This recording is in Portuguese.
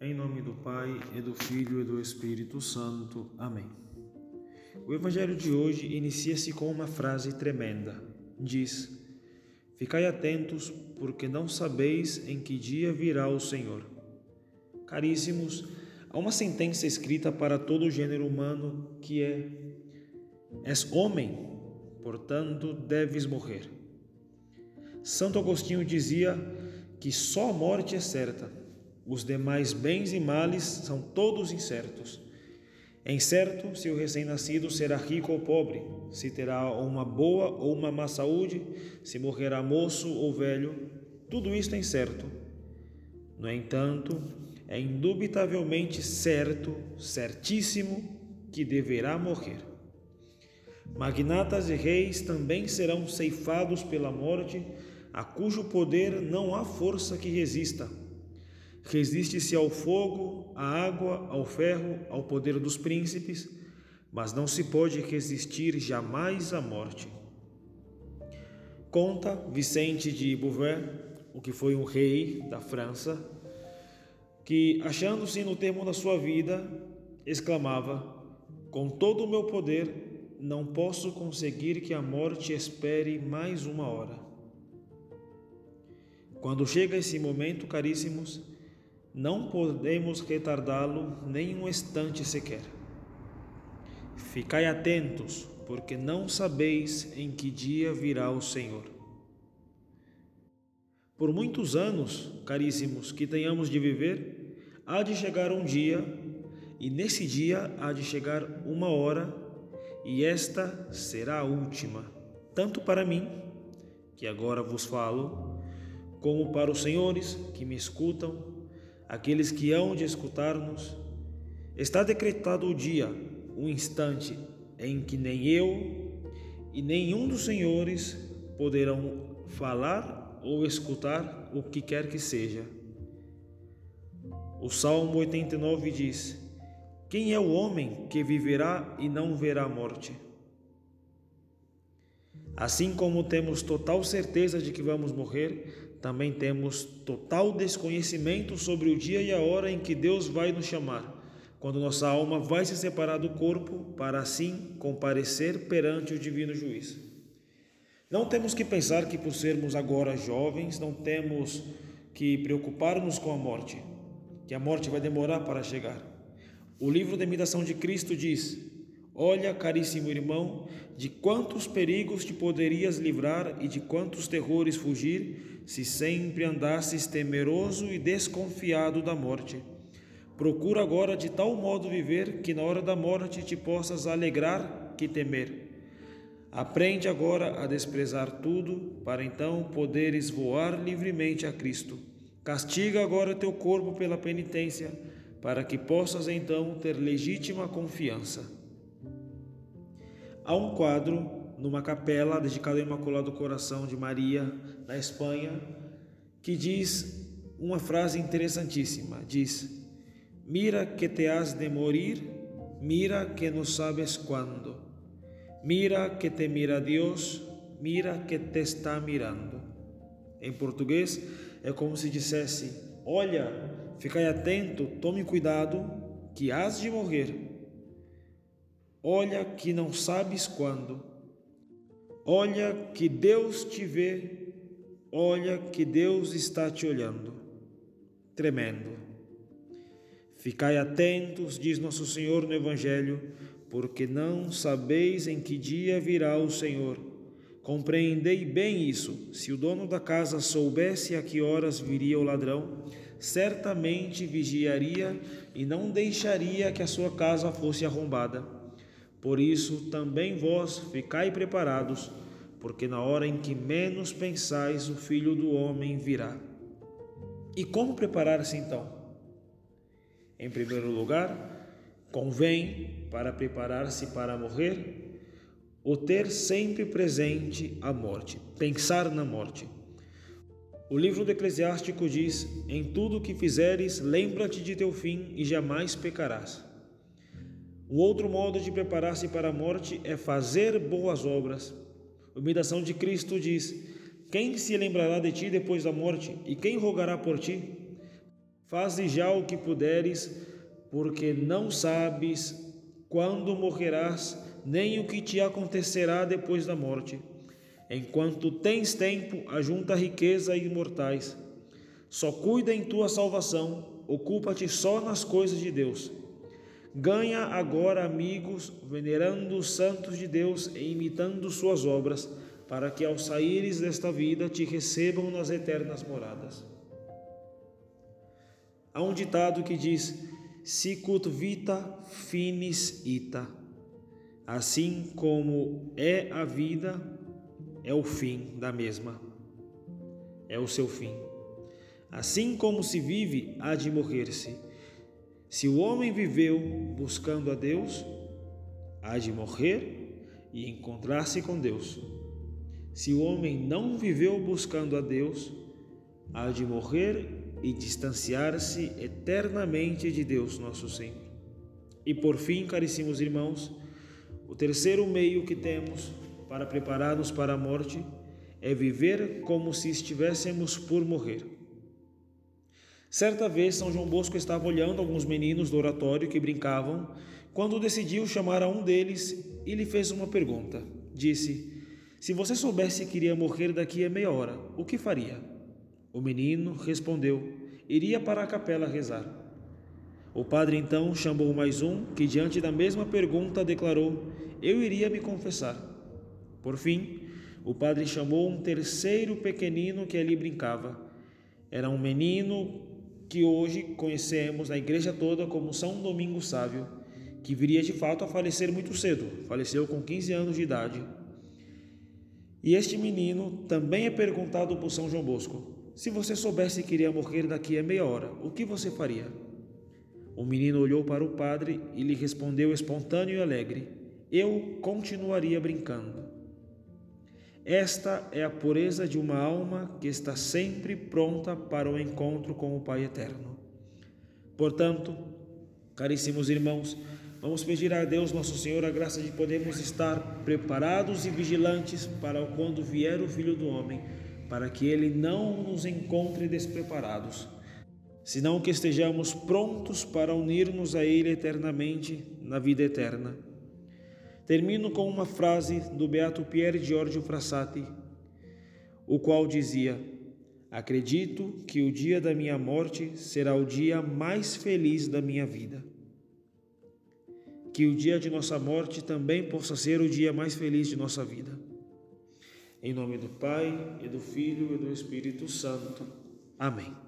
Em nome do Pai, e do Filho e do Espírito Santo. Amém. O Evangelho de hoje inicia-se com uma frase tremenda. Diz: Ficai atentos, porque não sabeis em que dia virá o Senhor. Caríssimos, há uma sentença escrita para todo o gênero humano que é: És homem, portanto deves morrer. Santo Agostinho dizia que só a morte é certa os demais bens e males são todos incertos. É incerto se o recém-nascido será rico ou pobre, se terá uma boa ou uma má saúde, se morrerá moço ou velho. Tudo isto é incerto. No entanto, é indubitavelmente certo, certíssimo, que deverá morrer. Magnatas e reis também serão ceifados pela morte, a cujo poder não há força que resista Resiste-se ao fogo, à água, ao ferro, ao poder dos príncipes, mas não se pode resistir jamais à morte. Conta Vicente de Beauvais, o que foi um rei da França, que, achando-se no termo da sua vida, exclamava: Com todo o meu poder, não posso conseguir que a morte espere mais uma hora. Quando chega esse momento, caríssimos, não podemos retardá-lo nem um instante sequer. Ficai atentos, porque não sabeis em que dia virá o Senhor. Por muitos anos, caríssimos, que tenhamos de viver, há de chegar um dia, e nesse dia há de chegar uma hora, e esta será a última, tanto para mim, que agora vos falo, como para os senhores que me escutam aqueles que hão de escutar-nos, está decretado o dia, o instante em que nem eu e nenhum dos senhores poderão falar ou escutar o que quer que seja. O Salmo 89 diz: Quem é o homem que viverá e não verá a morte? Assim como temos total certeza de que vamos morrer, também temos total desconhecimento sobre o dia e a hora em que Deus vai nos chamar, quando nossa alma vai se separar do corpo para assim comparecer perante o divino juiz. Não temos que pensar que por sermos agora jovens, não temos que preocupar-nos com a morte, que a morte vai demorar para chegar. O livro da imitação de Cristo diz: Olha, caríssimo irmão, de quantos perigos te poderias livrar e de quantos terrores fugir, se sempre andasses temeroso e desconfiado da morte. Procura agora de tal modo viver que na hora da morte te possas alegrar que temer. Aprende agora a desprezar tudo, para então poderes voar livremente a Cristo. Castiga agora teu corpo pela penitência, para que possas então ter legítima confiança. Há um quadro numa capela dedicado ao Imaculado Coração de Maria, na Espanha, que diz uma frase interessantíssima. Diz: Mira que te has de morir, mira que no sabes cuándo. Mira que te mira Deus, mira que te está mirando. Em português é como se dissesse: Olha, ficai atento, tome cuidado, que has de morrer Olha que não sabes quando. Olha que Deus te vê. Olha que Deus está te olhando. Tremendo. Ficai atentos, diz nosso Senhor no Evangelho, porque não sabeis em que dia virá o Senhor. Compreendei bem isso. Se o dono da casa soubesse a que horas viria o ladrão, certamente vigiaria e não deixaria que a sua casa fosse arrombada. Por isso também vós ficai preparados, porque na hora em que menos pensais, o Filho do Homem virá. E como preparar-se então? Em primeiro lugar, convém, para preparar-se para morrer, o ter sempre presente a morte, pensar na morte. O livro do Eclesiástico diz: Em tudo o que fizeres, lembra-te de teu fim e jamais pecarás. O outro modo de preparar-se para a morte é fazer boas obras. A imitação de Cristo diz: Quem se lembrará de ti depois da morte e quem rogará por ti? Faze já o que puderes, porque não sabes quando morrerás, nem o que te acontecerá depois da morte. Enquanto tens tempo, ajunta riqueza e imortais. Só cuida em tua salvação, ocupa-te só nas coisas de Deus. Ganha agora amigos, venerando os santos de Deus e imitando suas obras, para que ao saíres desta vida te recebam nas eternas moradas. Há um ditado que diz: Sicut vita finis ita. Assim como é a vida, é o fim da mesma. É o seu fim. Assim como se vive, há de morrer-se. Se o homem viveu buscando a Deus, há de morrer e encontrar-se com Deus. Se o homem não viveu buscando a Deus, há de morrer e distanciar-se eternamente de Deus nosso Senhor. E por fim, caríssimos irmãos, o terceiro meio que temos para preparar-nos para a morte é viver como se estivéssemos por morrer. Certa vez, São João Bosco estava olhando alguns meninos do oratório que brincavam, quando decidiu chamar a um deles e lhe fez uma pergunta. Disse: Se você soubesse que iria morrer daqui a meia hora, o que faria? O menino respondeu: Iria para a capela rezar. O padre então chamou mais um, que diante da mesma pergunta declarou: Eu iria me confessar. Por fim, o padre chamou um terceiro pequenino que ali brincava. Era um menino que hoje conhecemos na igreja toda como São Domingo Sávio, que viria de fato a falecer muito cedo, faleceu com 15 anos de idade. E este menino também é perguntado por São João Bosco: se você soubesse que iria morrer daqui a meia hora, o que você faria? O menino olhou para o padre e lhe respondeu espontâneo e alegre: Eu continuaria brincando. Esta é a pureza de uma alma que está sempre pronta para o encontro com o Pai Eterno. Portanto, caríssimos irmãos, vamos pedir a Deus, nosso Senhor, a graça de podermos estar preparados e vigilantes para quando vier o Filho do Homem para que ele não nos encontre despreparados, senão que estejamos prontos para unir-nos a ele eternamente na vida eterna. Termino com uma frase do beato Pier Giorgio Frassati, o qual dizia: Acredito que o dia da minha morte será o dia mais feliz da minha vida. Que o dia de nossa morte também possa ser o dia mais feliz de nossa vida. Em nome do Pai, e do Filho e do Espírito Santo. Amém.